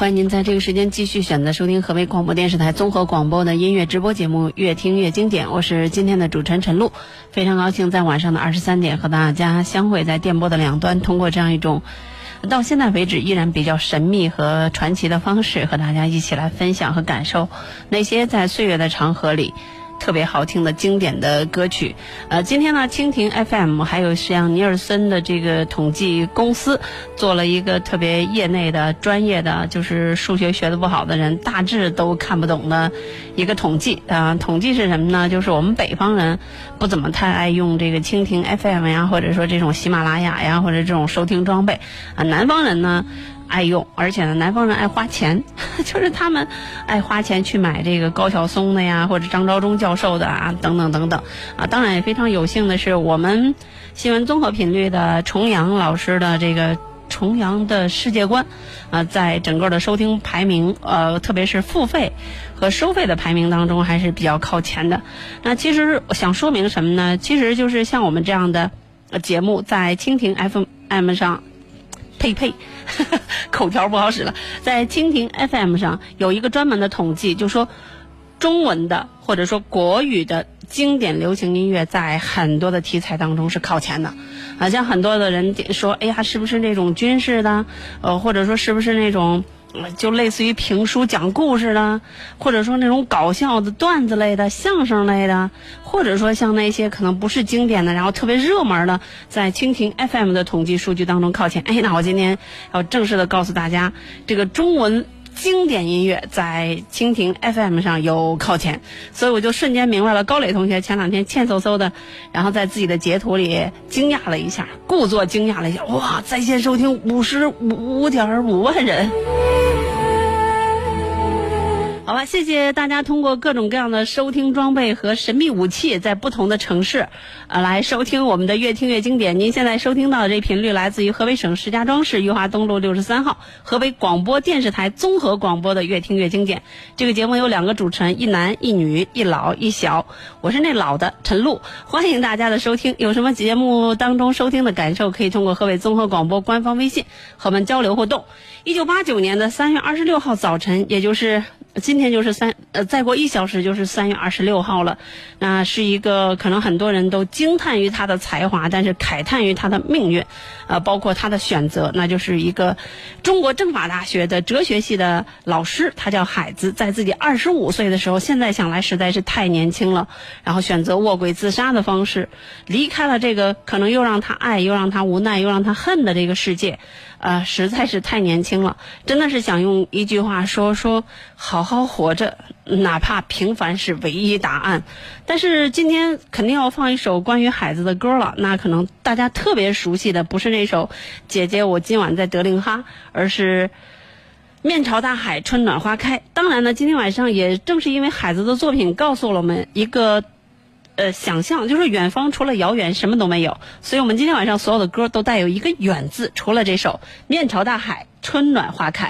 欢迎您在这个时间继续选择收听河北广播电视台综合广播的音乐直播节目《越听越经典》，我是今天的主持人陈露，非常高兴在晚上的二十三点和大家相会在电波的两端，通过这样一种到现在为止依然比较神秘和传奇的方式，和大家一起来分享和感受那些在岁月的长河里。特别好听的经典的歌曲，呃，今天呢，蜻蜓 FM 还有像尼尔森的这个统计公司做了一个特别业内的、专业的，就是数学学的不好的人大致都看不懂的一个统计啊、统计是什么呢？就是我们北方人不怎么太爱用这个蜻蜓 FM 呀，或者说这种喜马拉雅呀，或者这种收听装备啊、南方人呢。爱用，而且呢，南方人爱花钱，就是他们爱花钱去买这个高晓松的呀，或者张召忠教授的啊，等等等等啊。当然也非常有幸的是，我们新闻综合频率的重阳老师的这个重阳的世界观啊，在整个的收听排名，呃，特别是付费和收费的排名当中，还是比较靠前的。那其实我想说明什么呢？其实就是像我们这样的节目，在蜻蜓 FM 上。呸呸，口条不好使了。在蜻蜓 FM 上有一个专门的统计，就说中文的或者说国语的经典流行音乐在很多的题材当中是靠前的。啊，像很多的人说，哎呀，是不是那种军事的？呃，或者说是不是那种？就类似于评书讲故事的，或者说那种搞笑的段子类的、相声类的，或者说像那些可能不是经典的，然后特别热门的，在蜻蜓 FM 的统计数据当中靠前。哎，那我今天要正式的告诉大家，这个中文经典音乐在蜻蜓 FM 上有靠前，所以我就瞬间明白了。高磊同学前两天欠嗖嗖的，然后在自己的截图里惊讶了一下，故作惊讶了一下，哇，在线收听五十五点五万人。好吧，谢谢大家通过各种各样的收听装备和神秘武器，在不同的城市，呃，来收听我们的越听越经典。您现在收听到的这频率来自于河北省石家庄市裕华东路六十三号河北广播电视台综合广播的越听越经典。这个节目有两个主持人，一男一女，一老一小。我是那老的陈露，欢迎大家的收听。有什么节目当中收听的感受，可以通过河北综合广播官方微信和我们交流互动。一九八九年的三月二十六号早晨，也就是今天就是三呃，再过一小时就是三月二十六号了。那是一个可能很多人都惊叹于他的才华，但是慨叹于他的命运，呃，包括他的选择，那就是一个中国政法大学的哲学系的老师，他叫海子，在自己二十五岁的时候，现在想来实在是太年轻了，然后选择卧轨自杀的方式，离开了这个可能又让他爱又让他无奈又让他恨的这个世界。呃，实在是太年轻了，真的是想用一句话说说，好好活着，哪怕平凡是唯一答案。但是今天肯定要放一首关于海子的歌了，那可能大家特别熟悉的不是那首《姐姐我今晚在德令哈》，而是。面朝大海，春暖花开。当然呢，今天晚上也正是因为海子的作品告诉了我们一个。呃，想象就是远方除了遥远什么都没有，所以我们今天晚上所有的歌都带有一个“远”字，除了这首《面朝大海，春暖花开》。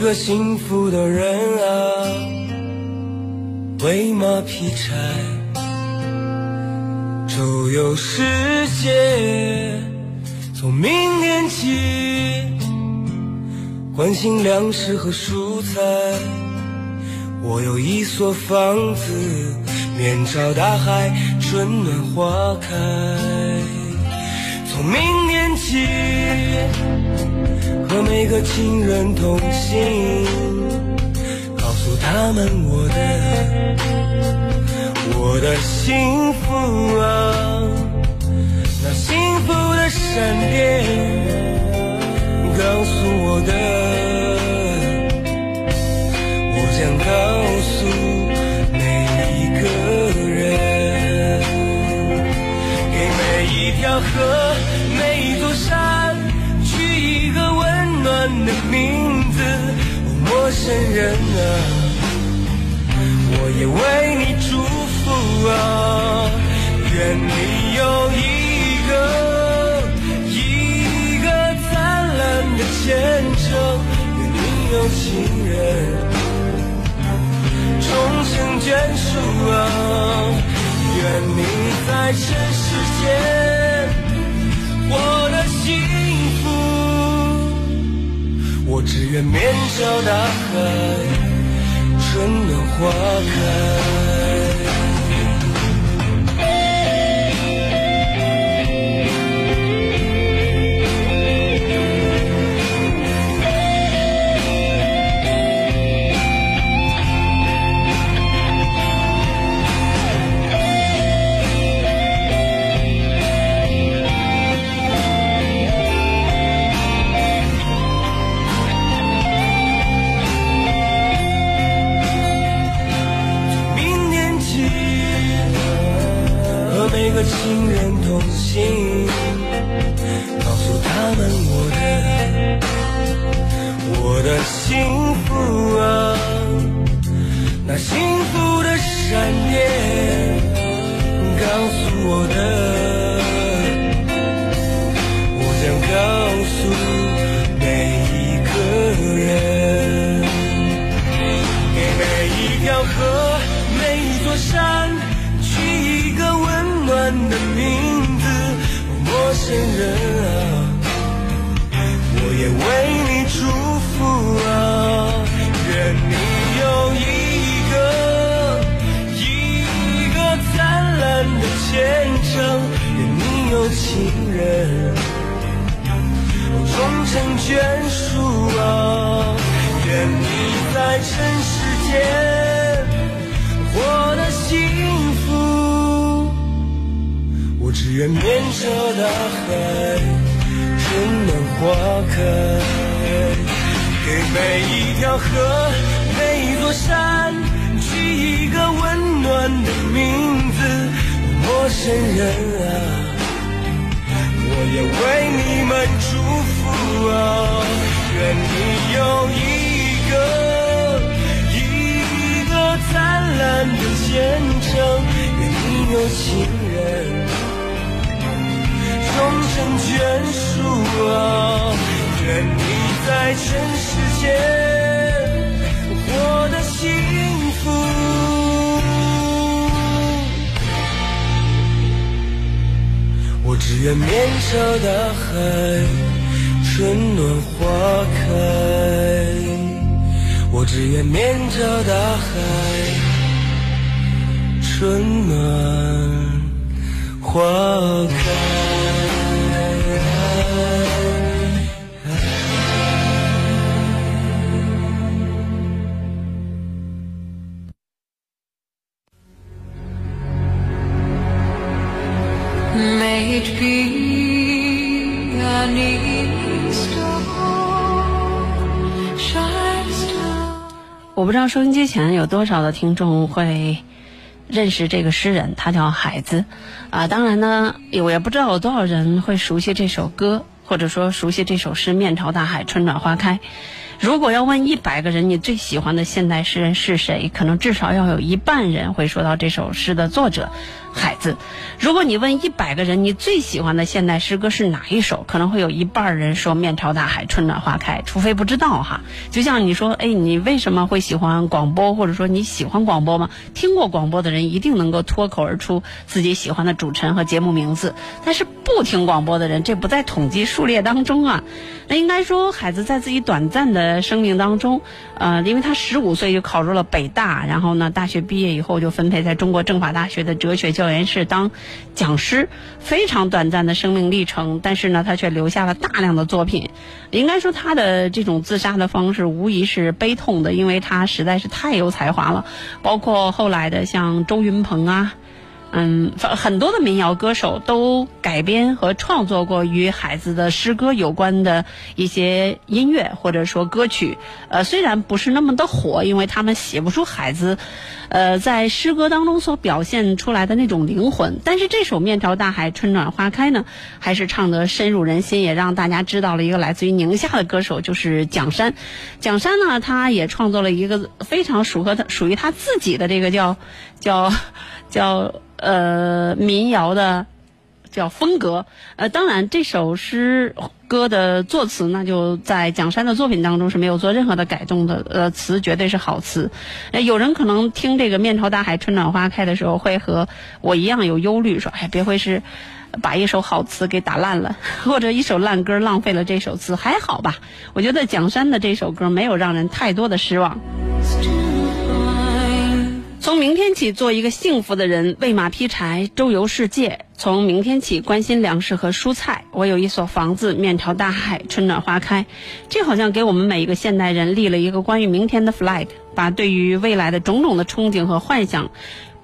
个幸福的人啊，为马劈柴，周游世界。从明天起，关心粮食和蔬菜。我有一所房子，面朝大海，春暖花开。从明天起，和每个亲人同行，告诉他们我的我的幸福啊，那幸福的闪电，告诉我的，我将告诉每一个人，给每一条河。陌生人啊，我也为你祝福啊。愿你有一个一个灿烂的前程，愿你有情人终成眷属啊。愿你在尘世间。我的心我只愿面朝大海，春暖花开。间活得幸福，我只愿面朝大海，春暖花开。给每一条河，每一座山，取一个温暖的名字。陌生人啊。我也为你们祝福啊！愿你有一个灿烂的前程，愿你有情人终成眷属啊！愿你在尘世间活得幸福。我只愿面朝大海，春暖花开。我只愿面朝大海，春暖花开。我不知道收音机前有多少的听众会认识这个诗人，他叫海子，啊，当然呢，我也不知道有多少人会熟悉这首歌，或者说熟悉这首诗“面朝大海，春暖花开”。如果要问一百个人你最喜欢的现代诗人是谁，可能至少要有一半人会说到这首诗的作者海子。如果你问一百个人你最喜欢的现代诗歌是哪一首，可能会有一半人说“面朝大海，春暖花开”，除非不知道哈。就像你说，哎，你为什么会喜欢广播，或者说你喜欢广播吗？听过广播的人一定能够脱口而出自己喜欢的主持人和节目名字，但是不听广播的人，这不在统计数列当中啊。那应该说，海子在自己短暂的生命当中，呃，因为他十五岁就考入了北大，然后呢，大学毕业以后就分配在中国政法大学的哲学教研室当讲师，非常短暂的生命历程，但是呢，他却留下了大量的作品。应该说，他的这种自杀的方式无疑是悲痛的，因为他实在是太有才华了，包括后来的像周云鹏啊。嗯，很多的民谣歌手都改编和创作过与孩子的诗歌有关的一些音乐或者说歌曲。呃，虽然不是那么的火，因为他们写不出孩子，呃，在诗歌当中所表现出来的那种灵魂。但是这首《面朝大海，春暖花开》呢，还是唱得深入人心，也让大家知道了一个来自于宁夏的歌手，就是蒋山。蒋山呢，他也创作了一个非常属和他属于他自己的这个叫叫叫。呃，民谣的叫风格。呃，当然这首诗歌的作词呢，就在蒋山的作品当中是没有做任何的改动的。呃，词绝对是好词。呃，有人可能听这个“面朝大海，春暖花开”的时候，会和我一样有忧虑，说：“哎，别会是把一首好词给打烂了，或者一首烂歌浪费了这首词。”还好吧？我觉得蒋山的这首歌没有让人太多的失望。从明天起，做一个幸福的人，喂马劈柴，周游世界。从明天起，关心粮食和蔬菜。我有一所房子，面朝大海，春暖花开。这好像给我们每一个现代人立了一个关于明天的 flag，把对于未来的种种的憧憬和幻想，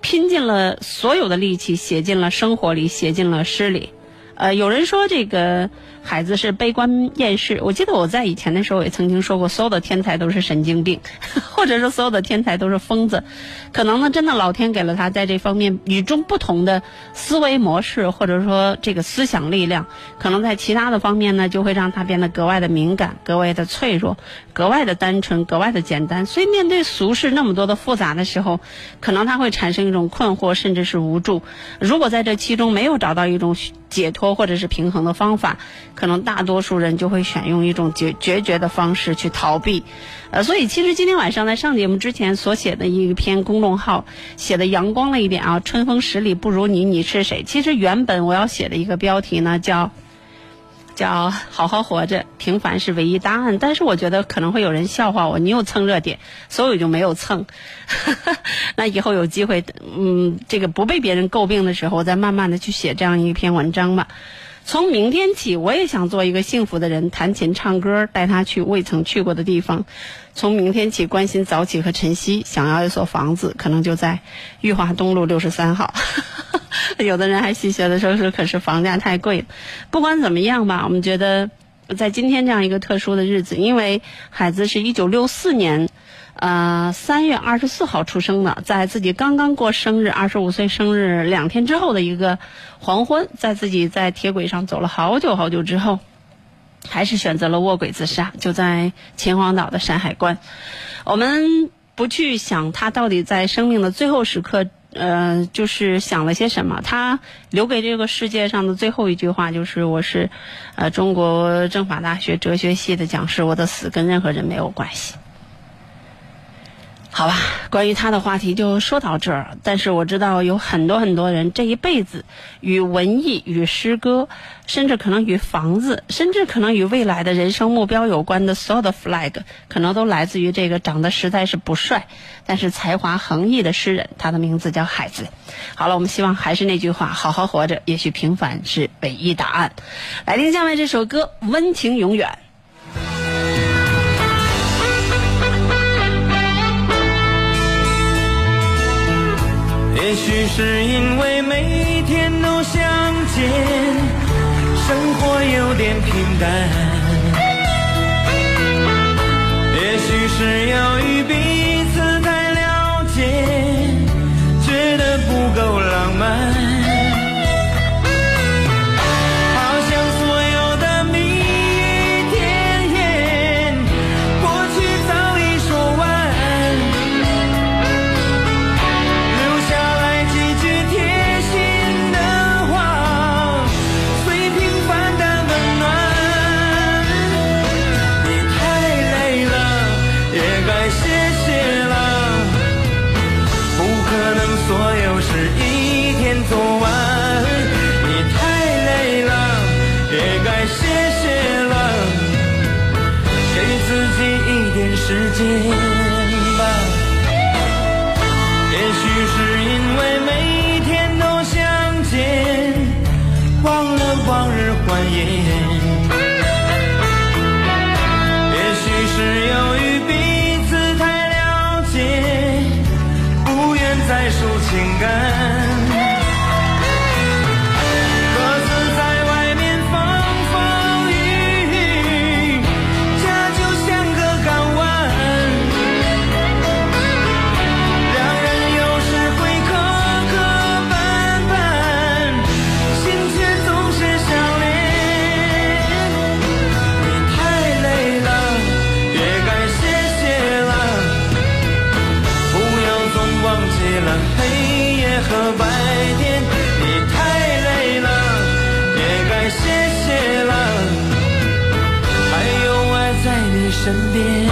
拼尽了所有的力气，写进了生活里，写进了诗里。呃，有人说这个。孩子是悲观厌世。我记得我在以前的时候也曾经说过，所有的天才都是神经病，或者说所有的天才都是疯子。可能呢，真的老天给了他在这方面与众不同的思维模式，或者说这个思想力量。可能在其他的方面呢，就会让他变得格外的敏感、格外的脆弱、格外的单纯、格外的简单。所以面对俗世那么多的复杂的时候，可能他会产生一种困惑，甚至是无助。如果在这其中没有找到一种解脱或者是平衡的方法，可能大多数人就会选用一种决决绝的方式去逃避，呃，所以其实今天晚上在上节目之前所写的一篇公众号写的阳光了一点啊，春风十里不如你，你是谁？其实原本我要写的一个标题呢叫叫好好活着，平凡是唯一答案。但是我觉得可能会有人笑话我，你又蹭热点，所以我就没有蹭。那以后有机会，嗯，这个不被别人诟病的时候，我再慢慢的去写这样一篇文章吧。从明天起，我也想做一个幸福的人，弹琴唱歌，带他去未曾去过的地方。从明天起，关心早起和晨曦，想要一所房子，可能就在裕华东路六十三号。有的人还戏谑的说说，可是房价太贵了。不管怎么样吧，我们觉得在今天这样一个特殊的日子，因为孩子是一九六四年。呃，三月二十四号出生的，在自己刚刚过生日，二十五岁生日两天之后的一个黄昏，在自己在铁轨上走了好久好久之后，还是选择了卧轨自杀，就在秦皇岛的山海关。我们不去想他到底在生命的最后时刻，呃，就是想了些什么。他留给这个世界上的最后一句话就是：“我是，呃，中国政法大学哲学系的讲师，我的死跟任何人没有关系。”好吧，关于他的话题就说到这儿。但是我知道有很多很多人这一辈子与文艺、与诗歌，甚至可能与房子，甚至可能与未来的人生目标有关的所有的 flag，可能都来自于这个长得实在是不帅，但是才华横溢的诗人。他的名字叫海子。好了，我们希望还是那句话，好好活着，也许平凡是唯一答案。来听下面这首歌，《温情永远》。也许是因为每天都相见，生活有点平淡。也许是由于彼此太了解，觉得不够浪漫。身边。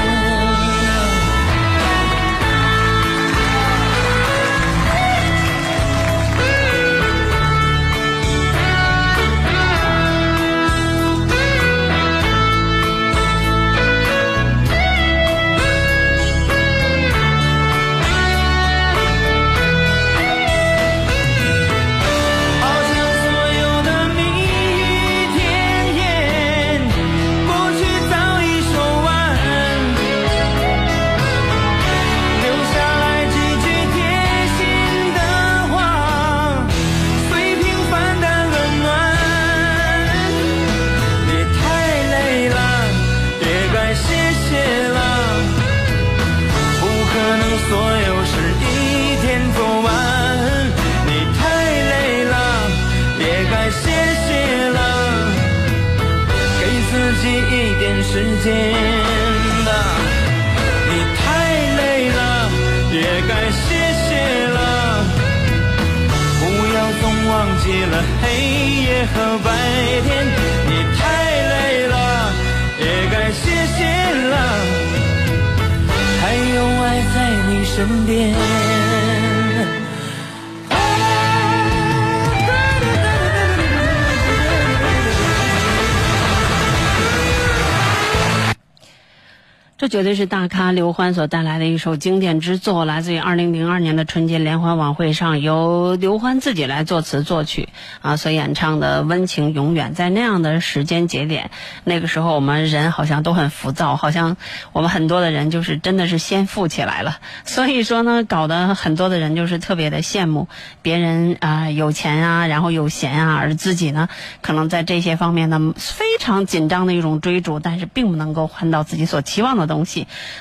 对是大咖刘欢所带来的一首经典之作，来自于二零零二年的春节联欢晚会上，由刘欢自己来作词作曲啊所演唱的《温情永远》。在那样的时间节点，那个时候我们人好像都很浮躁，好像我们很多的人就是真的是先富起来了。所以说呢，搞得很多的人就是特别的羡慕别人啊、有钱啊，然后有闲啊，而自己呢，可能在这些方面呢非常紧张的一种追逐，但是并不能够换到自己所期望的东西。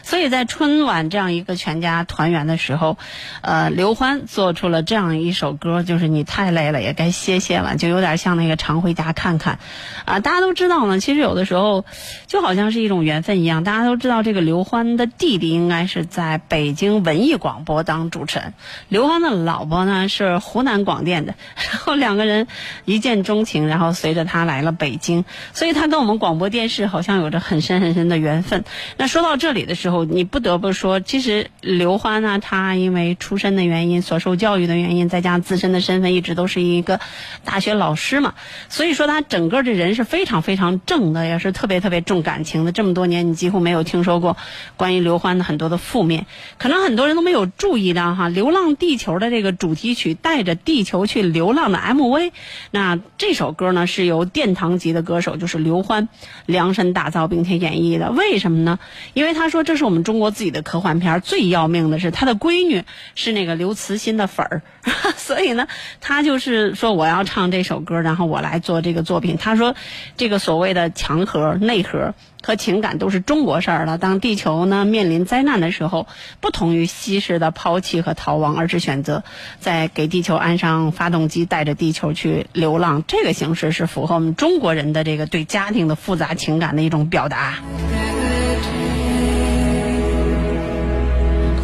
所以在春晚这样一个全家团圆的时候，呃，刘欢做出了这样一首歌，就是你太累了，也该歇歇了，就有点像那个常回家看看。啊，大家都知道呢，其实有的时候就好像是一种缘分一样。大家都知道这个刘欢的弟弟应该是在北京文艺广播当主持人，刘欢的老婆呢是湖南广电的，然后两个人一见钟情，然后随着他来了北京，所以他跟我们广播电视好像有着很深很深的缘分。那说到到这里的时候，你不得不说，其实刘欢呢，他因为出身的原因、所受教育的原因，再加上自身的身份，一直都是一个大学老师嘛，所以说他整个这人是非常非常正的，也是特别特别重感情的。这么多年，你几乎没有听说过关于刘欢的很多的负面，可能很多人都没有注意到哈，《流浪地球》的这个主题曲带着地球去流浪的 MV，那这首歌呢是由殿堂级的歌手就是刘欢量身打造并且演绎的。为什么呢？因因为他说这是我们中国自己的科幻片，最要命的是他的闺女是那个刘慈欣的粉儿，所以呢，他就是说我要唱这首歌，然后我来做这个作品。他说，这个所谓的强核、内核和情感都是中国事儿了。当地球呢面临灾难的时候，不同于西式的抛弃和逃亡，而是选择在给地球安上发动机，带着地球去流浪。这个形式是符合我们中国人的这个对家庭的复杂情感的一种表达。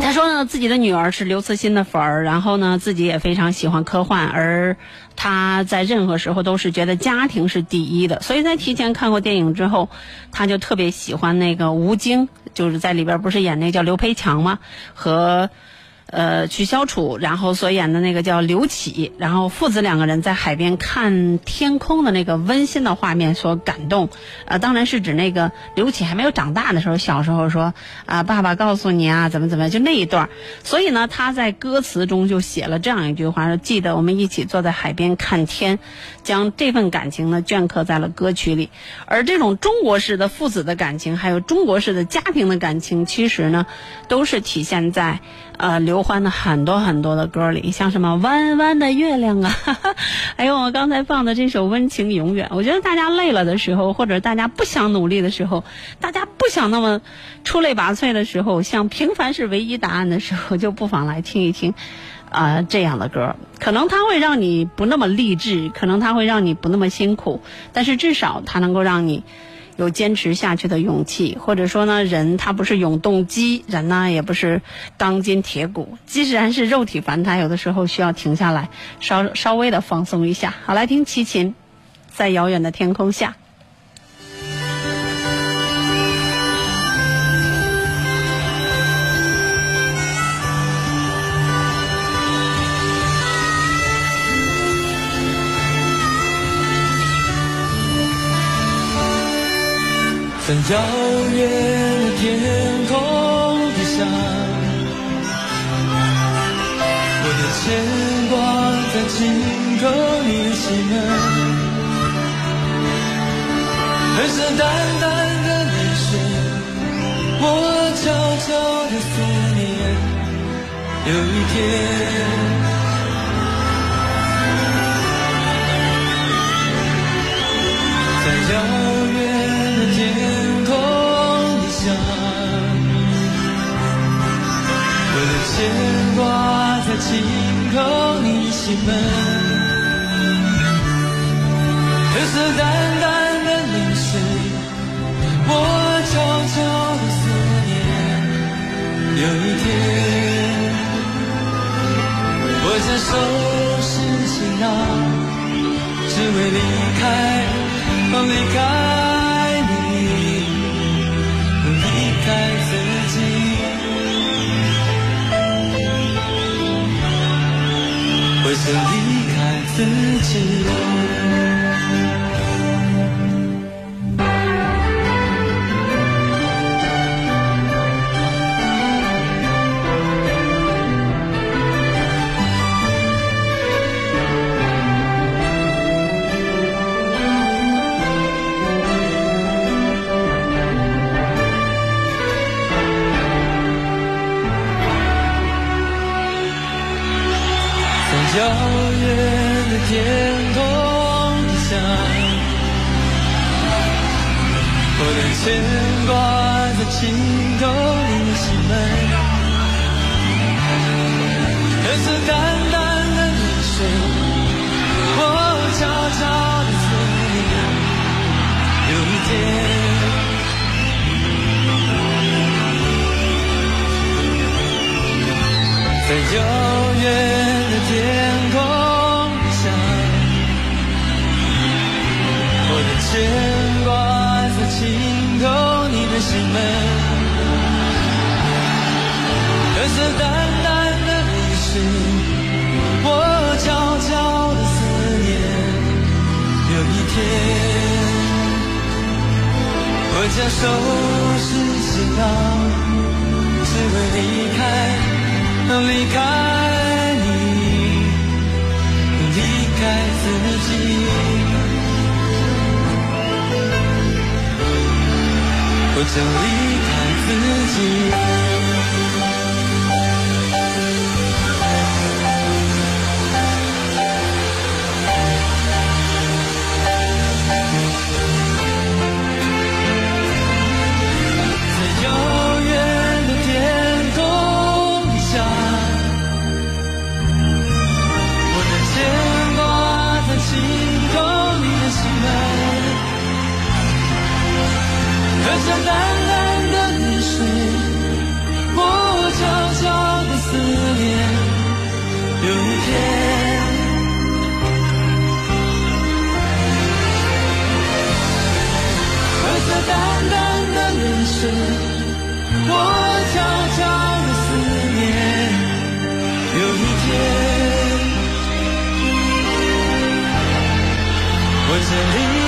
他说呢，自己的女儿是刘慈欣的粉儿，然后呢，自己也非常喜欢科幻，而他在任何时候都是觉得家庭是第一的，所以在提前看过电影之后，他就特别喜欢那个吴京，就是在里边不是演那个叫刘培强吗？和呃，曲小楚，然后所演的那个叫刘启，然后父子两个人在海边看天空的那个温馨的画面所感动，呃，当然是指那个刘启还没有长大的时候，小时候说啊，爸爸告诉你啊，怎么怎么样，就那一段。所以呢，他在歌词中就写了这样一句话，说记得我们一起坐在海边看天，将这份感情呢镌刻在了歌曲里。而这种中国式的父子的感情，还有中国式的家庭的感情，其实呢，都是体现在。呃，刘欢的很多很多的歌里，像什么《弯弯的月亮》啊，还有我刚才放的这首《温情永远》，我觉得大家累了的时候，或者大家不想努力的时候，大家不想那么出类拔萃的时候，想平凡是唯一答案的时候，就不妨来听一听啊这样的歌，可能它会让你不那么励志，可能它会让你不那么辛苦，但是至少它能够让你。有坚持下去的勇气，或者说呢，人他不是永动机，人呢也不是钢筋铁骨，既然是肉体凡胎，有的时候需要停下来，稍稍微的放松一下。好，来听齐秦，在遥远的天空下。在遥远的天空底下，我的牵挂在轻叩你心门，黑色淡淡的泪水，我悄悄的思念，有一天。轻叩你心门，黑色淡淡的泪水，我悄悄的思念。有一天，我将收拾行囊，只为离开，离开就离开自己。天空底下，我的牵挂在轻叩你心门，黑色淡淡的泪水，我悄悄的思念。有一天，我将收拾行囊，只为离开，离开你。离开自己，我将离开自己。这淡淡的眼水，我悄悄的思念。有一天，我这淡淡的眼神，我悄悄的思念。有一天，我这里。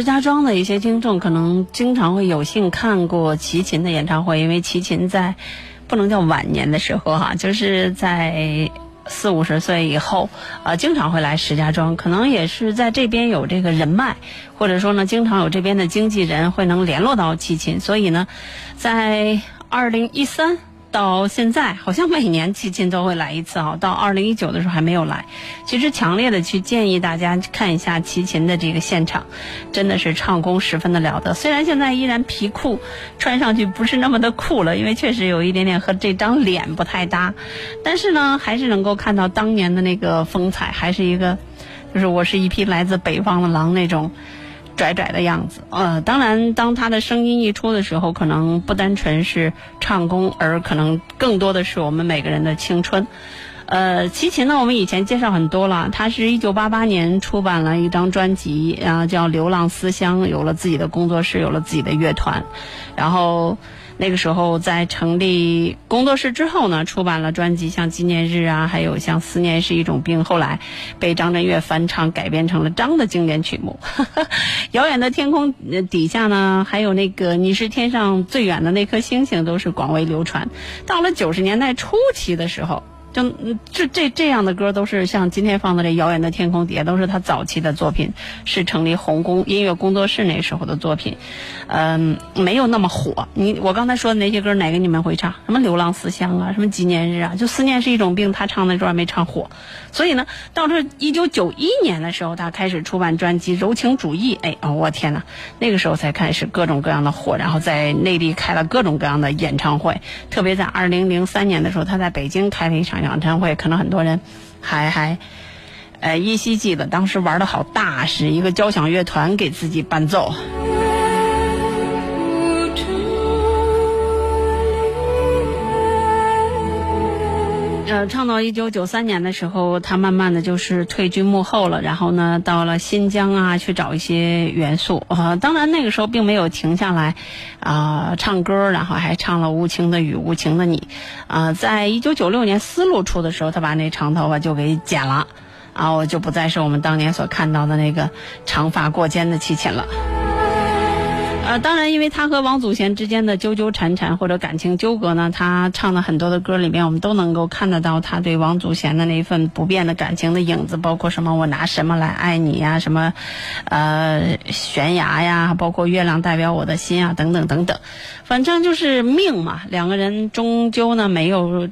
石家庄的一些听众可能经常会有幸看过齐秦的演唱会，因为齐秦在不能叫晚年的时候哈、就是在四五十岁以后，呃，经常会来石家庄，可能也是在这边有这个人脉，或者说呢，经常有这边的经纪人会能联络到齐秦，所以呢，在二零一三。到现在，好像每年齐秦都会来一次啊。到二零一九的时候还没有来。其实强烈的去建议大家看一下齐秦的这个现场，真的是唱功十分的了得。虽然现在依然皮裤穿上去不是那么的酷了，因为确实有一点点和这张脸不太搭，但是呢，还是能够看到当年的那个风采，还是一个，就是我是一匹来自北方的狼那种。拽拽的样子，呃，当然，当他的声音一出的时候，可能不单纯是唱功，而可能更多的是我们每个人的青春。呃，齐秦呢，我们以前介绍很多了，他是一九八八年出版了一张专辑，啊，叫《流浪思乡》，有了自己的工作室，有了自己的乐团，然后。那个时候在成立工作室之后呢，出版了专辑，像《纪念日》啊，还有像《思念是一种病》，后来被张震岳翻唱改编成了张的经典曲目。遥远的天空底下呢，还有那个你是天上最远的那颗星星，都是广为流传。到了九十年代初期的时候。就这这这样的歌都是像今天放的这《遥远的天空底下》，都是他早期的作品，是成立红宫音乐工作室那时候的作品，嗯，没有那么火。你我刚才说的那些歌，哪个你们会唱？什么《流浪思乡》啊，什么《纪念日》啊，就思念是一种病，他唱那段没唱火。所以呢，到这一九九一年的时候，他开始出版专辑《柔情主义》，哎哦，我天哪，那个时候才开始各种各样的火，然后在内地开了各种各样的演唱会，特别在二零零三年的时候，他在北京开了一场演唱会，可能很多人还还。呃，依稀记得当时玩的好大，是一个交响乐团给自己伴奏。呃，唱到一九九三年的时候，他慢慢的就是退居幕后了。然后呢，到了新疆啊，去找一些元素。呃，当然那个时候并没有停下来，啊、唱歌，然后还唱了《无情的雨，无情的你》。啊、在一九九六年丝路出的时候，他把那长头发就给剪了。啊，我就不再是我们当年所看到的那个长发过肩的齐秦了。呃，当然，因为他和王祖贤之间的纠纠缠缠或者感情纠葛呢，他唱的很多的歌里面，我们都能够看得到他对王祖贤的那一份不变的感情的影子，包括什么我拿什么来爱你呀，什么，呃，悬崖呀，包括月亮代表我的心啊，等等等等，反正就是命嘛，两个人终究呢没有。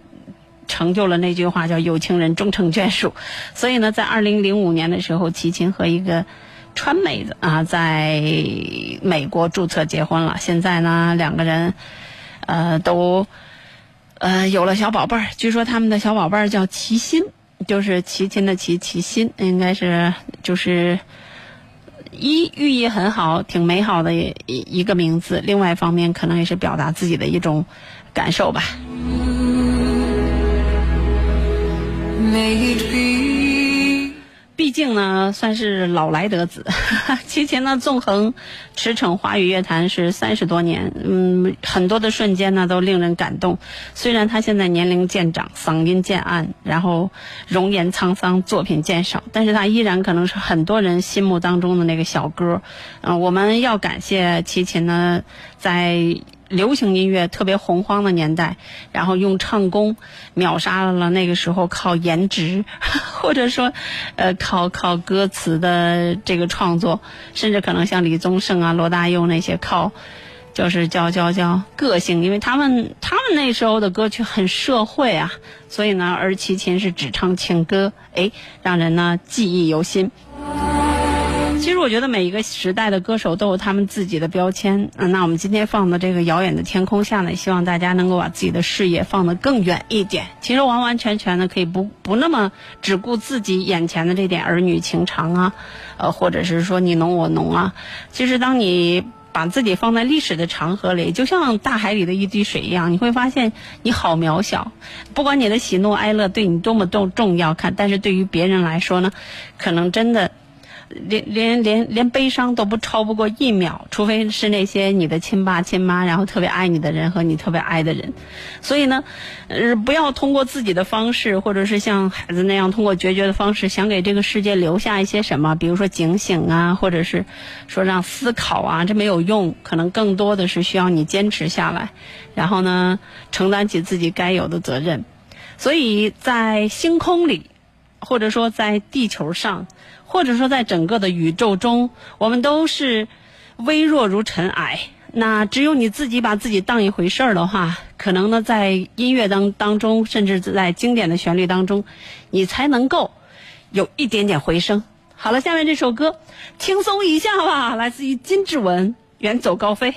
成就了那句话叫“有情人终成眷属”，所以呢，在二零零五年的时候，齐秦和一个川妹子啊，在美国注册结婚了。现在呢，两个人呃都呃有了小宝贝儿，据说他们的小宝贝儿叫齐心，就是齐秦的齐，齐心应该是就是。一寓意很好，挺美好的一一个名字。另外一方面，可能也是表达自己的一种感受吧。May it be 毕竟呢，算是老来得子。齐秦呢，纵横驰骋华语乐坛是三十多年，嗯，很多的瞬间呢都令人感动。虽然他现在年龄渐长，嗓音渐暗，然后容颜沧桑，作品渐少，但是他依然可能是很多人心目当中的那个小哥。嗯、我们要感谢齐秦呢，在流行音乐特别洪荒的年代，然后用唱功秒杀了那个时候靠颜值，或者说，呃，靠靠歌词的这个创作，甚至可能像李宗盛啊、罗大佑那些靠，就是叫叫叫个性，因为他们他们那时候的歌曲很社会啊，所以呢，而齐秦是只唱情歌，哎，让人呢记忆犹新。其实我觉得每一个时代的歌手都有他们自己的标签。嗯，那我们今天放的这个《遥远的天空下》呢，希望大家能够把自己的视野放得更远一点。其实完完全全的可以不不那么只顾自己眼前的这点儿女情长啊，呃，或者是说你侬我侬啊。其实当你把自己放在历史的长河里，就像大海里的一滴水一样，你会发现你好渺小。不管你的喜怒哀乐对你多么重重要，看，但是对于别人来说呢，可能真的。连连连连悲伤都不超不过一秒，除非是那些你的亲爸亲妈，然后特别爱你的人和你特别爱的人。所以呢，呃，不要通过自己的方式，或者是像孩子那样通过决绝的方式，想给这个世界留下一些什么，比如说警醒啊，或者是说让思考啊，这没有用。可能更多的是需要你坚持下来，然后呢，承担起自己该有的责任。所以在星空里，或者说在地球上。或者说，在整个的宇宙中，我们都是微弱如尘埃。那只有你自己把自己当一回事儿的话，可能呢，在音乐当当中，甚至在经典的旋律当中，你才能够有一点点回声。好了，下面这首歌轻松一下吧，来自于金志文《远走高飞》。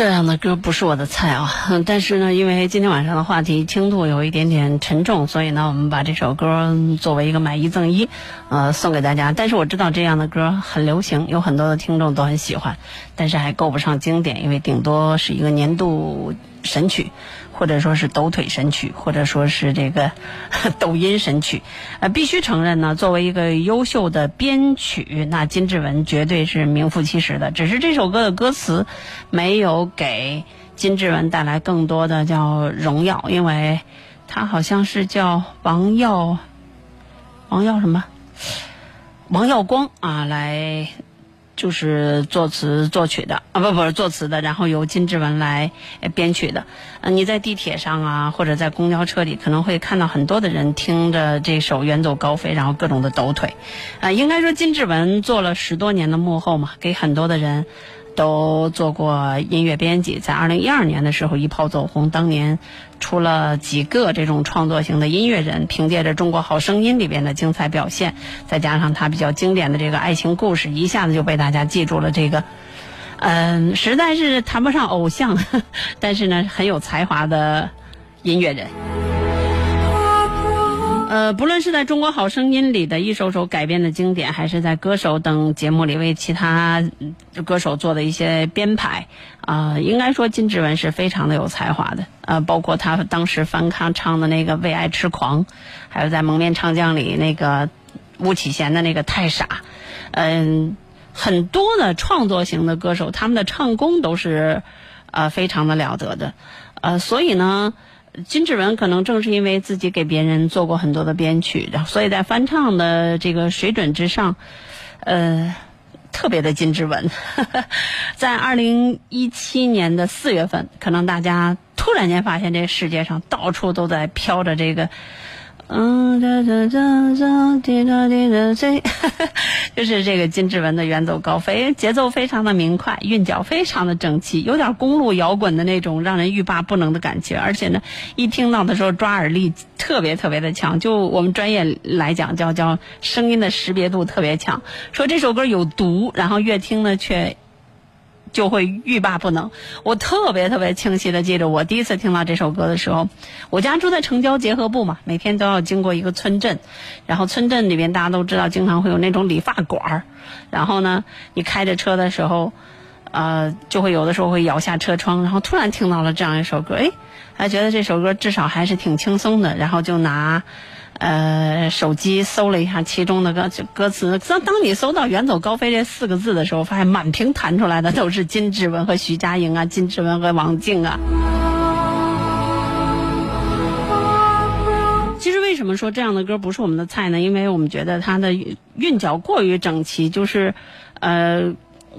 这样的歌不是我的菜啊。但是呢，因为今天晚上的话题轻度有一点点沉重，所以呢，我们把这首歌作为一个买一赠一，呃，送给大家。但是我知道这样的歌很流行，有很多的听众都很喜欢，但是还够不上经典，因为顶多是一个年度神曲。或者说是抖腿神曲，或者说是这个 抖音神曲，呃，必须承认呢，作为一个优秀的编曲，那金志文绝对是名副其实的。只是这首歌的歌词没有给金志文带来更多的叫荣耀，因为他好像是叫王耀，王耀什么？王耀光啊，来。就是作词作曲的啊，不不是作词的，然后由金志文来编曲的。嗯，你在地铁上啊，或者在公交车里，可能会看到很多的人听着这首《远走高飞》，然后各种的抖腿。啊，应该说金志文做了十多年的幕后嘛，给很多的人。都做过音乐编辑，在二零一二年的时候一炮走红，当年出了几个这种创作型的音乐人，凭借着《中国好声音》里边的精彩表现，再加上他比较经典的这个爱情故事，一下子就被大家记住了。这个，嗯，实在是谈不上偶像，但是呢，很有才华的音乐人。呃，不论是在中国好声音里的一首首改编的经典，还是在歌手等节目里为其他歌手做的一些编排，啊，应该说金志文是非常的有才华的。呃，包括他当时翻唱唱的那个《为爱痴狂》，还有在《蒙面唱将》里那个巫启贤的那个《太傻》，嗯，很多的创作型的歌手，他们的唱功都是呃非常的了得的，呃，所以呢。金志文可能正是因为自己给别人做过很多的编曲，然后所以在翻唱的这个水准之上，呃，特别的金志文。在二零一七年的四月份，可能大家突然间发现这个世界上到处都在飘着这个。嗯，哒哒哒哒滴答滴答滴，就是这个金志文的《远走高飞》，节奏非常的明快，韵脚非常的整齐，有点公路摇滚的那种让人欲罢不能的感觉。而且呢，一听到的时候抓耳力特别特别的强，就我们专业来讲叫叫声音的识别度特别强。说这首歌有毒，然后越听呢却。就会欲罢不能。我特别特别清晰的记得，我第一次听到这首歌的时候，我家住在城郊结合部嘛，每天都要经过一个村镇，然后村镇里边大家都知道，经常会有那种理发馆儿，然后呢，你开着车的时候，呃，就会有的时候会摇下车窗，然后突然听到了这样一首歌，哎，还觉得这首歌至少还是挺轻松的，然后就拿。呃，手机搜了一下其中的歌歌词，当当你搜到“远走高飞”这四个字的时候，发现满屏弹出来的都是金志文和徐佳莹啊，金志文和王静啊。其实为什么说这样的歌不是我们的菜呢？因为我们觉得它的韵脚过于整齐，就是呃。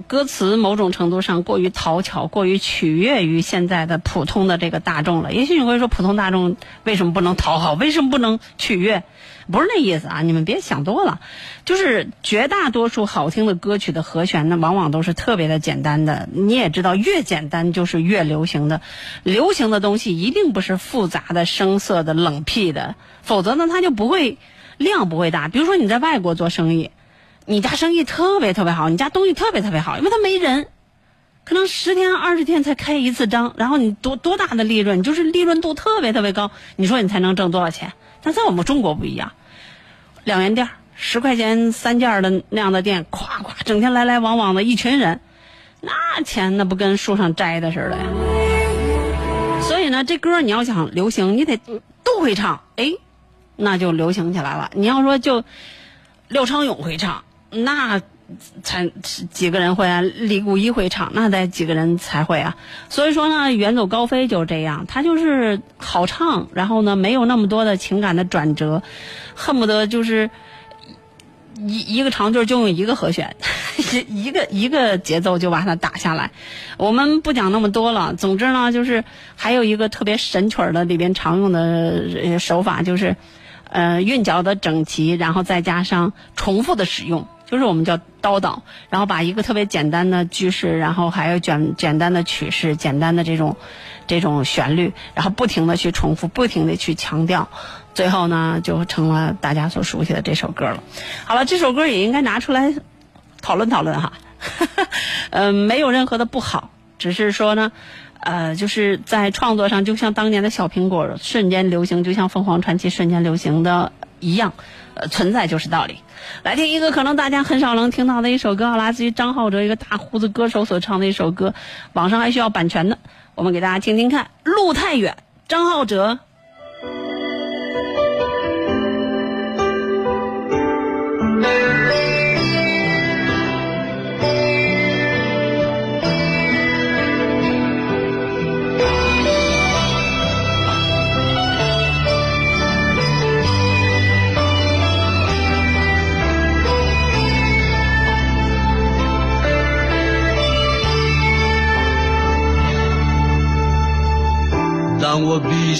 歌词某种程度上过于讨巧，过于取悦于现在的普通的这个大众了。也许你会说，普通大众为什么不能讨好？为什么不能取悦？不是那意思啊！你们别想多了。就是绝大多数好听的歌曲的和弦呢，往往都是特别的简单的。你也知道，越简单就是越流行的。流行的东西一定不是复杂的、生涩的、冷僻的，否则呢，它就不会量不会大。比如说你在外国做生意。你家生意特别特别好，你家东西特别特别好，因为他没人，可能十天二十天才开一次张，然后你多多大的利润，就是利润度特别特别高，你说你才能挣多少钱？但在我们中国不一样，两元店十块钱三件的那样的店，咵咵整天来来往往的一群人，那钱那不跟树上摘的似的呀？所以呢，这歌你要想流行，你得都会唱，哎，那就流行起来了。你要说就廖昌永会唱。那才几个人会啊？李谷一会唱，那得几个人才会啊？所以说呢，远走高飞就这样，他就是好唱，然后呢，没有那么多的情感的转折，恨不得就是一一个长句就用一个和弦，一个一个节奏就把它打下来。我们不讲那么多了。总之呢，就是还有一个特别神曲的里边常用的手法，就是呃韵脚的整齐，然后再加上重复的使用。就是我们叫叨叨，然后把一个特别简单的句式，然后还有简简单的曲式、简单的这种这种旋律，然后不停的去重复，不停的去强调，最后呢就成了大家所熟悉的这首歌了。好了，这首歌也应该拿出来讨论讨论哈，嗯，没有任何的不好，只是说呢，呃，就是在创作上，就像当年的小苹果瞬间流行，就像凤凰传奇瞬间流行的一样，呃，存在就是道理。来听一个可能大家很少能听到的一首歌，来自于张浩哲一个大胡子歌手所唱的一首歌，网上还需要版权的，我们给大家听听看。路太远，张浩哲。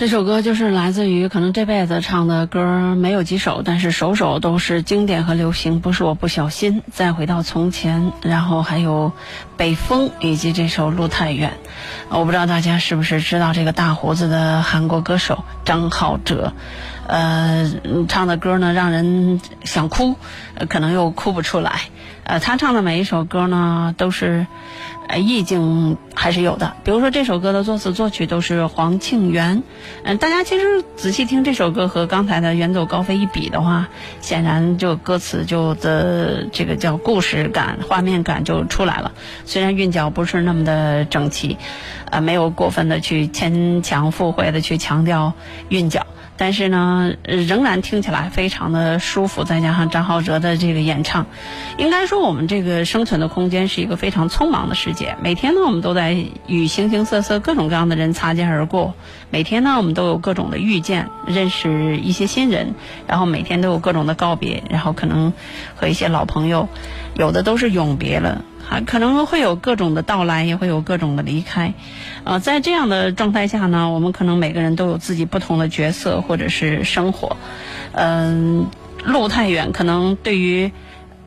这首歌就是来自于可能这辈子唱的歌没有几首，但是首首都是经典和流行。不是我不小心，再回到从前，然后还有北风以及这首路太远。我不知道大家是不是知道这个大胡子的韩国歌手张浩哲，呃，唱的歌呢让人想哭，可能又哭不出来。呃，他唱的每一首歌呢都是。呃，意境还是有的。比如说这首歌的作词作曲都是黄庆元，嗯、大家其实仔细听这首歌和刚才的《远走高飞》一比的话，显然就歌词就的这个叫故事感、画面感就出来了。虽然韵脚不是那么的整齐，呃，没有过分的去牵强附会的去强调韵脚。但是呢，仍然听起来非常的舒服，再加上张浩哲的这个演唱，应该说我们这个生存的空间是一个非常匆忙的世界。每天呢，我们都在与形形色色、各种各样的人擦肩而过；每天呢，我们都有各种的遇见，认识一些新人，然后每天都有各种的告别，然后可能和一些老朋友，有的都是永别了。啊可能会有各种的到来，也会有各种的离开，呃，在这样的状态下呢，我们可能每个人都有自己不同的角色或者是生活，嗯、路太远，可能对于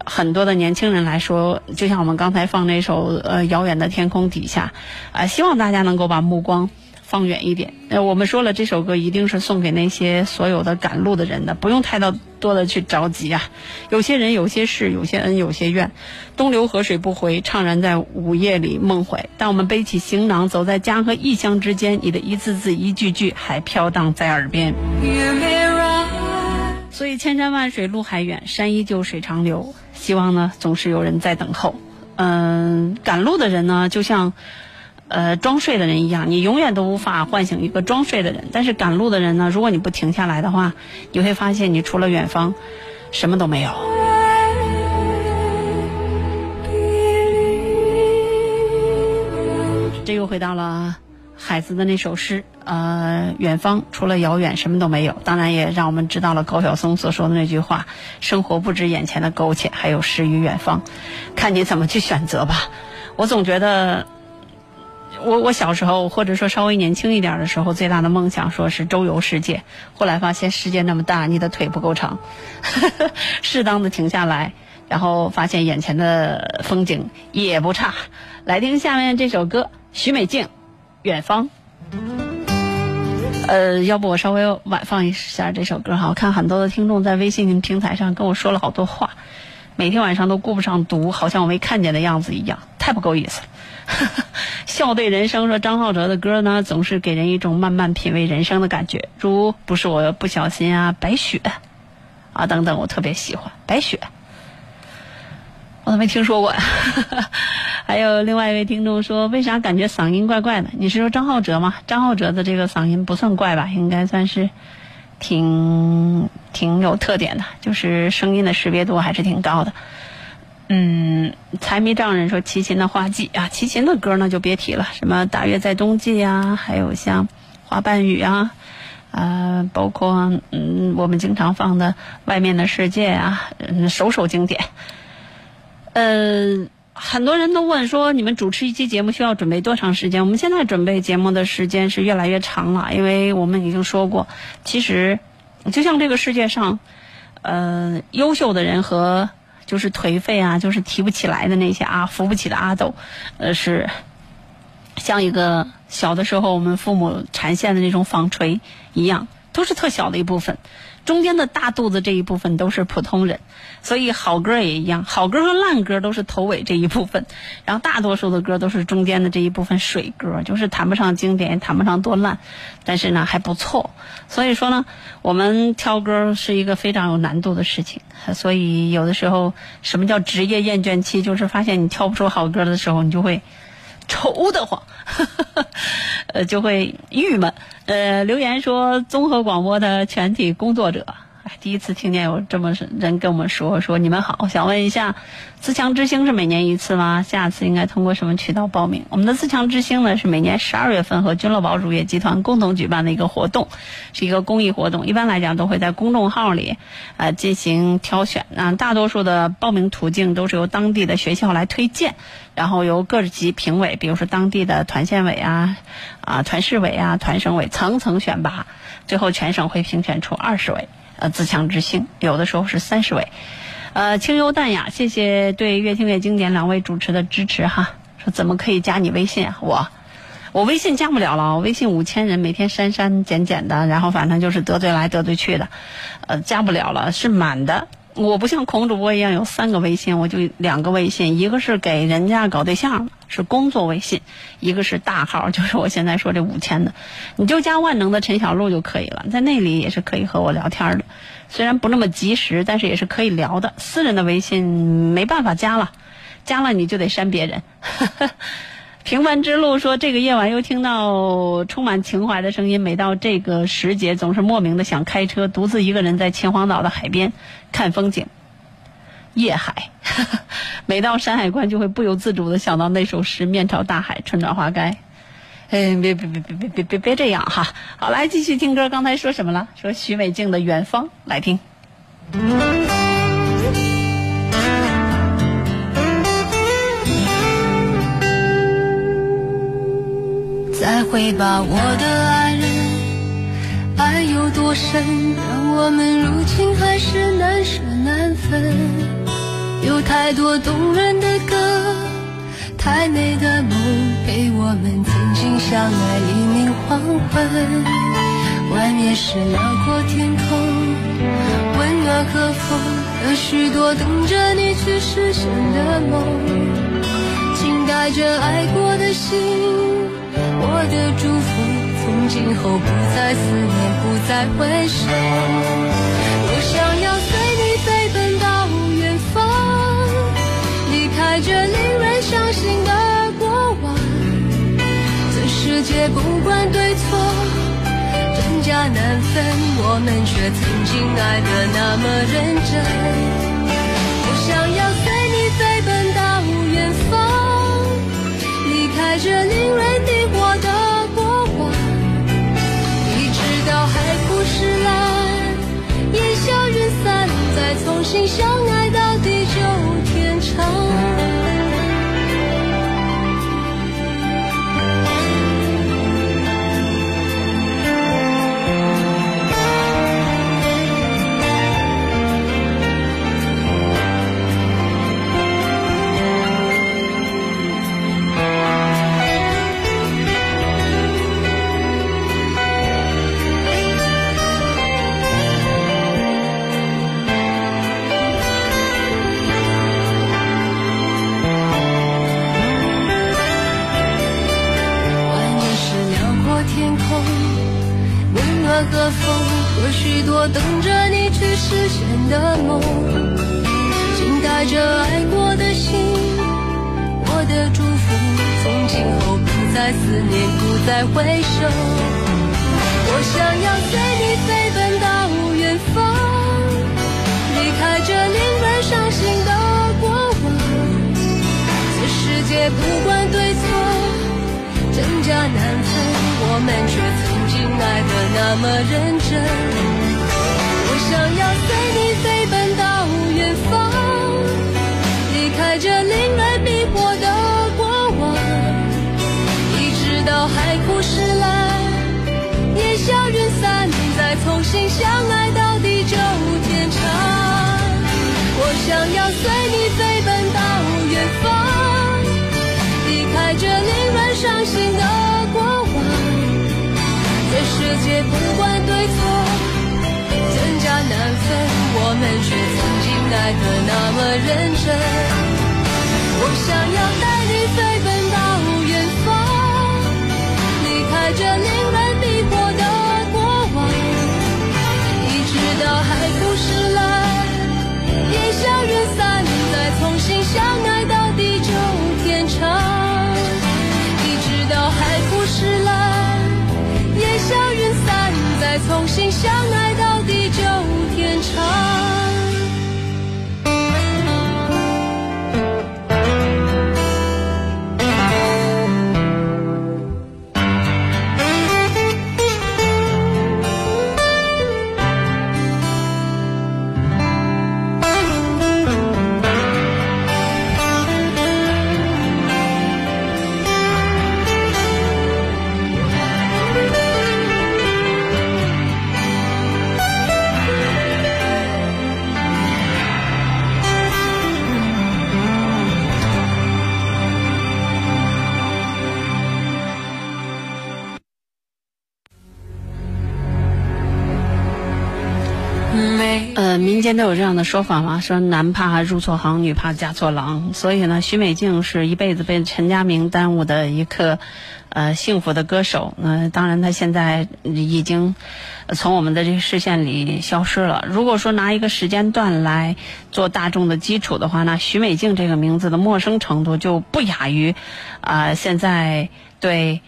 很多的年轻人来说，就像我们刚才放那首呃《遥远的天空底下》，啊、希望大家能够把目光放远一点。呃，我们说了，这首歌一定是送给那些所有的赶路的人的，不用太到多的去着急啊。有些人，有些事，有些恩，有些怨。东流河水不回，怅然在午夜里梦回。当我们背起行囊，走在家和异乡之间，你的一字字、一句句还飘荡在耳边。所以千山万水路还远，山依旧水长流。希望呢，总是有人在等候。嗯、赶路的人呢，就像呃装睡的人一样，你永远都无法唤醒一个装睡的人。但是赶路的人呢，如果你不停下来的话，你会发现你除了远方，什么都没有。这又回到了海子的那首诗，呃，远方除了遥远什么都没有。当然也让我们知道了高晓松所说的那句话：生活不止眼前的苟且，还有诗与远方。看你怎么去选择吧。我总觉得，我我小时候或者说稍微年轻一点的时候，最大的梦想说是周游世界。后来发现世界那么大，你的腿不够长，适当的停下来，然后发现眼前的风景也不差。来听下面这首歌，许美静，《远方》。呃，要不我稍微晚放一下这首歌哈。我看很多的听众在微信平台上跟我说了好多话，每天晚上都顾不上读，好像我没看见的样子一样，太不够意思了。笑对人生说张浩哲的歌呢，总是给人一种慢慢品味人生的感觉，如不是我不小心啊，白雪啊等等，我特别喜欢白雪。我都没听说过呀。还有另外一位听众说，为啥感觉嗓音怪怪的？你是说张浩哲吗？张浩哲的这个嗓音不算怪吧，应该算是挺挺有特点的，就是声音的识别度还是挺高的。嗯，财迷丈人说齐秦的花季啊，齐秦的歌呢就别提了，什么大约在冬季呀，还有像花瓣雨啊，呃，包括嗯我们经常放的外面的世界啊，嗯，首首经典。呃，很多人都问说，你们主持一期节目需要准备多长时间？我们现在准备节目的时间是越来越长了，因为我们已经说过，其实就像这个世界上，呃，优秀的人和就是颓废啊，就是提不起来的那些啊，扶不起的阿斗，呃，是像一个小的时候我们父母缠线的那种纺锤一样，都是特小的一部分。中间的大肚子这一部分都是普通人，所以好歌也一样，好歌和烂歌都是头尾这一部分，然后大多数的歌都是中间的这一部分水歌，就是谈不上经典，也谈不上多烂，但是呢还不错。所以说呢，我们挑歌是一个非常有难度的事情，所以有的时候什么叫职业厌倦期，就是发现你挑不出好歌的时候，你就会。愁得慌，呃，就会郁闷。呃，留言说综合广播的全体工作者，第一次听见有这么人跟我们说说你们好，想问一下，自强之星是每年一次吗？下次应该通过什么渠道报名？我们的自强之星呢是每年十二月份和君乐宝乳业集团共同举办的一个活动，是一个公益活动。一般来讲都会在公众号里呃进行挑选，啊，大多数的报名途径都是由当地的学校来推荐，然后由各级评委，比如说当地的团县委啊、啊团市委啊、团省委层层选拔，最后全省会评选出二十位。呃，自强之星，有的时候是三十位。呃，清幽淡雅，谢谢对越听越经典两位主持的支持哈。说怎么可以加你微信啊？我，我微信加不了了，我微信五千人，每天删删减减的，然后反正就是得罪来得罪去的，呃，加不了了，是满的。我不像孔主播一样有三个微信，我就两个微信，一个是给人家搞对象是工作微信；一个是大号，就是我现在说这五千的，你就加万能的陈小璐就可以了，在那里也是可以和我聊天的，虽然不那么及时，但是也是可以聊的。私人的微信没办法加了，加了你就得删别人。平凡之路说，这个夜晚又听到充满情怀的声音，每到这个时节，总是莫名的想开车，独自一个人在秦皇岛的海边看风景。夜海，每到山海关就会不由自主的想到那首诗：“面朝大海，春暖花开。”哎，别别别别别别别别这样哈！好，来继续听歌。刚才说什么了？说许美静的《远方》，来听。再会吧，我的爱人，爱有多深，让我们如今还是难舍难分。有太多动人的歌，太美的梦，陪我们曾经相爱黎明黄昏。外面是辽阔天空，温暖和风，有许多等着你去实现的梦。请带着爱过的心。我的祝福，从今后不再思念，不再回首。我想要随你飞奔到远方，离开这令人伤心的过往。这世界不管对错，真假难分，我们却曾经爱得那么认真。在这令人迷惑的过往。一直到海枯石烂烟消云散再重新相爱。我等着你去实现的梦，请带着爱过的心，我的祝福，从今后不再思念，不再回首。我想要随你飞奔到远方，离开这令人伤心的过往。这世界不管对错，真假难分，我们却曾经。爱的那么认真，爱得那么认真。我想要带你飞奔到远方，离开这令人迷惑的过往，一直到海枯石烂，烟消云散，再重新相爱到地久天长。一直到海枯石烂，烟消云散，再重新相爱。间都有这样的说法嘛，说男怕入错行，女怕嫁错郎。所以呢，徐美静是一辈子被陈家明耽误的一颗呃幸福的歌手。那当然，她现在已经从我们的这个视线里消失了。如果说拿一个时间段来做大众的基础的话，那徐美静这个名字的陌生程度就不亚于啊现在对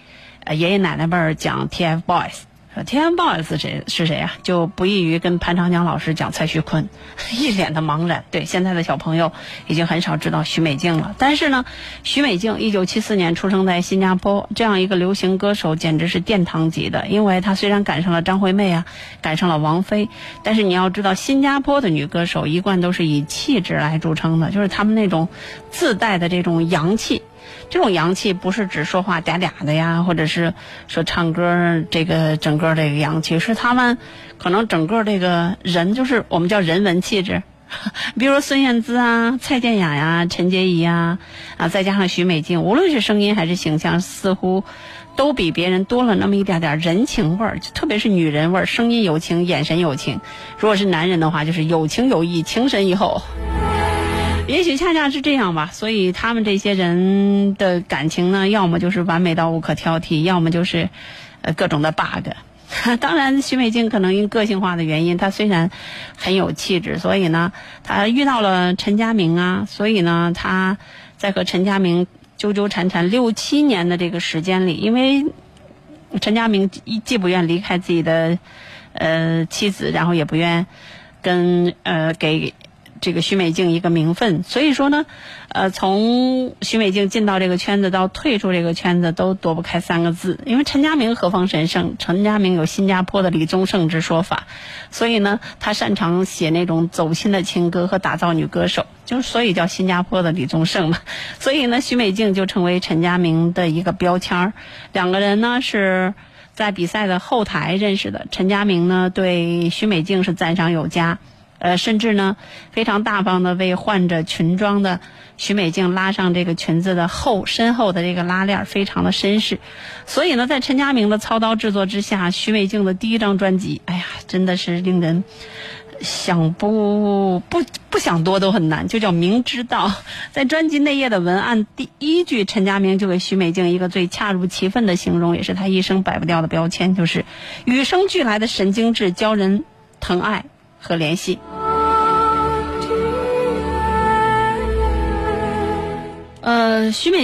爷爷奶奶辈儿讲 TFBOYS。TFBOYS 是谁是谁啊？就不易于跟潘长江老师讲蔡徐坤，一脸的茫然。对，现在的小朋友已经很少知道徐美静了。但是呢，徐美静一九七四年出生在新加坡，这样一个流行歌手简直是殿堂级的。因为她虽然赶上了张惠妹啊，赶上了王菲，但是你要知道，新加坡的女歌手一贯都是以气质来著称的，就是她们那种自带的这种洋气。这种洋气不是指说话嗲嗲的呀，或者是说唱歌这个整个这个洋气，是他们可能整个这个人就是我们叫人文气质。比如孙燕姿啊、蔡健雅呀、陈洁仪呀，啊，再加上徐美静，无论是声音还是形象，似乎都比别人多了那么一点点人情味儿，特别是女人味儿，声音有情，眼神有情。如果是男人的话，就是有情有义，情深意厚。也许恰恰是这样吧，所以他们这些人的感情呢，要么就是完美到无可挑剔，要么就是呃各种的 bug。当然，徐美静可能因个性化的原因，她虽然很有气质，所以呢，她遇到了陈佳明啊，所以呢，她在和陈佳明纠纠缠缠六七年的这个时间里，因为陈佳明既不愿离开自己的呃妻子，然后也不愿跟呃给。这个徐美静一个名分，所以说呢，呃，从徐美静进到这个圈子到退出这个圈子，都躲不开三个字。因为陈家明何方神圣？陈家明有新加坡的李宗盛之说法，所以呢，他擅长写那种走心的情歌和打造女歌手，就所以叫新加坡的李宗盛嘛。所以呢，徐美静就成为陈家明的一个标签儿。两个人呢是在比赛的后台认识的，陈家明呢对徐美静是赞赏有加。呃，甚至呢，非常大方的为换着裙装的徐美静拉上这个裙子的后身后的这个拉链，非常的绅士。所以呢，在陈佳明的操刀制作之下，徐美静的第一张专辑，哎呀，真的是令人想不不不想多都很难，就叫明知道。在专辑内页的文案第一句，陈佳明就给徐美静一个最恰如其分的形容，也是他一生摆不掉的标签，就是与生俱来的神经质，教人疼爱。和联系。呃，徐美。